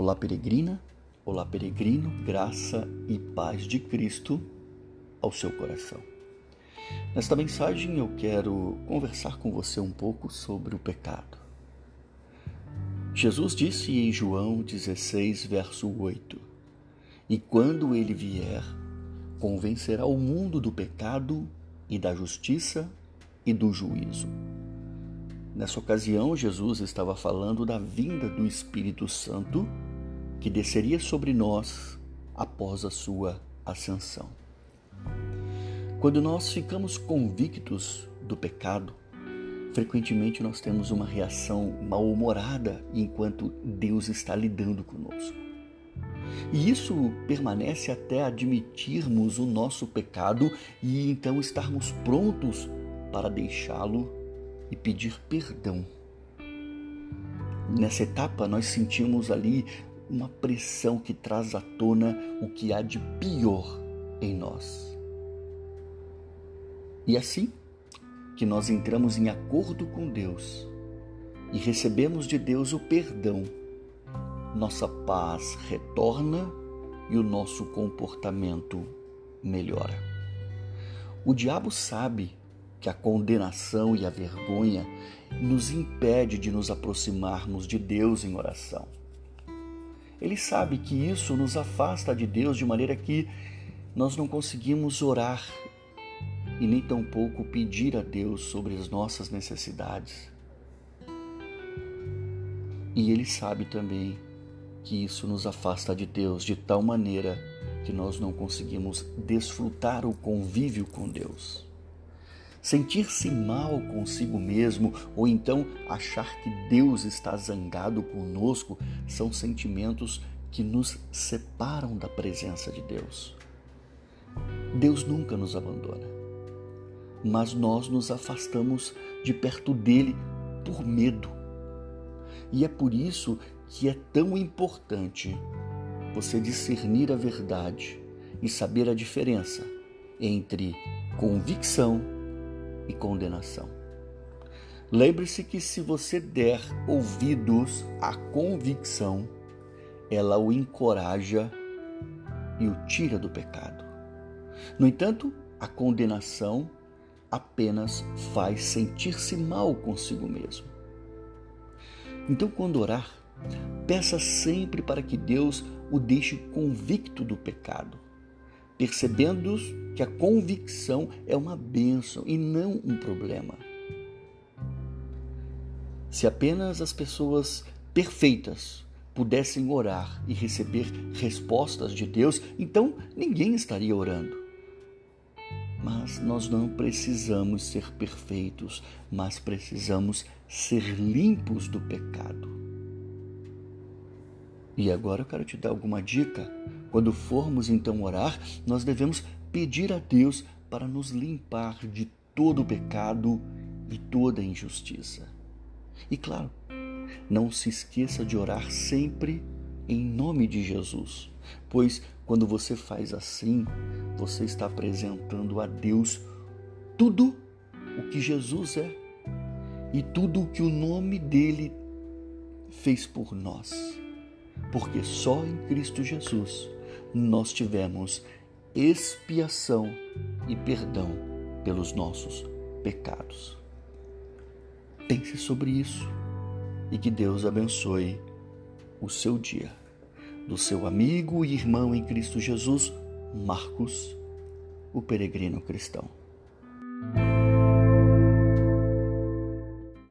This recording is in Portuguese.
Olá, peregrina, olá, peregrino, graça e paz de Cristo ao seu coração. Nesta mensagem eu quero conversar com você um pouco sobre o pecado. Jesus disse em João 16, verso 8: E quando ele vier, convencerá o mundo do pecado e da justiça e do juízo. Nessa ocasião, Jesus estava falando da vinda do Espírito Santo que desceria sobre nós após a sua ascensão. Quando nós ficamos convictos do pecado, frequentemente nós temos uma reação mal-humorada enquanto Deus está lidando conosco. E isso permanece até admitirmos o nosso pecado e então estarmos prontos para deixá-lo e pedir perdão. Nessa etapa, nós sentimos ali uma pressão que traz à tona o que há de pior em nós. E assim que nós entramos em acordo com Deus e recebemos de Deus o perdão, nossa paz retorna e o nosso comportamento melhora. O diabo sabe que a condenação e a vergonha nos impede de nos aproximarmos de Deus em oração. Ele sabe que isso nos afasta de Deus de maneira que nós não conseguimos orar e nem tampouco pedir a Deus sobre as nossas necessidades. E ele sabe também que isso nos afasta de Deus de tal maneira que nós não conseguimos desfrutar o convívio com Deus. Sentir-se mal consigo mesmo ou então achar que Deus está zangado conosco são sentimentos que nos separam da presença de Deus. Deus nunca nos abandona, mas nós nos afastamos de perto dele por medo. E é por isso que é tão importante você discernir a verdade e saber a diferença entre convicção e condenação. Lembre-se que se você der ouvidos à convicção, ela o encoraja e o tira do pecado. No entanto, a condenação apenas faz sentir-se mal consigo mesmo. Então, quando orar, peça sempre para que Deus o deixe convicto do pecado percebendo que a convicção é uma bênção e não um problema. Se apenas as pessoas perfeitas pudessem orar e receber respostas de Deus, então ninguém estaria orando. Mas nós não precisamos ser perfeitos, mas precisamos ser limpos do pecado. E agora eu quero te dar alguma dica. Quando formos então orar, nós devemos pedir a Deus para nos limpar de todo o pecado e toda injustiça. E claro, não se esqueça de orar sempre em nome de Jesus, pois quando você faz assim, você está apresentando a Deus tudo o que Jesus é e tudo o que o nome dele fez por nós porque só em Cristo Jesus nós tivemos expiação e perdão pelos nossos pecados. Pense sobre isso e que Deus abençoe o seu dia. Do seu amigo e irmão em Cristo Jesus, Marcos, o peregrino cristão.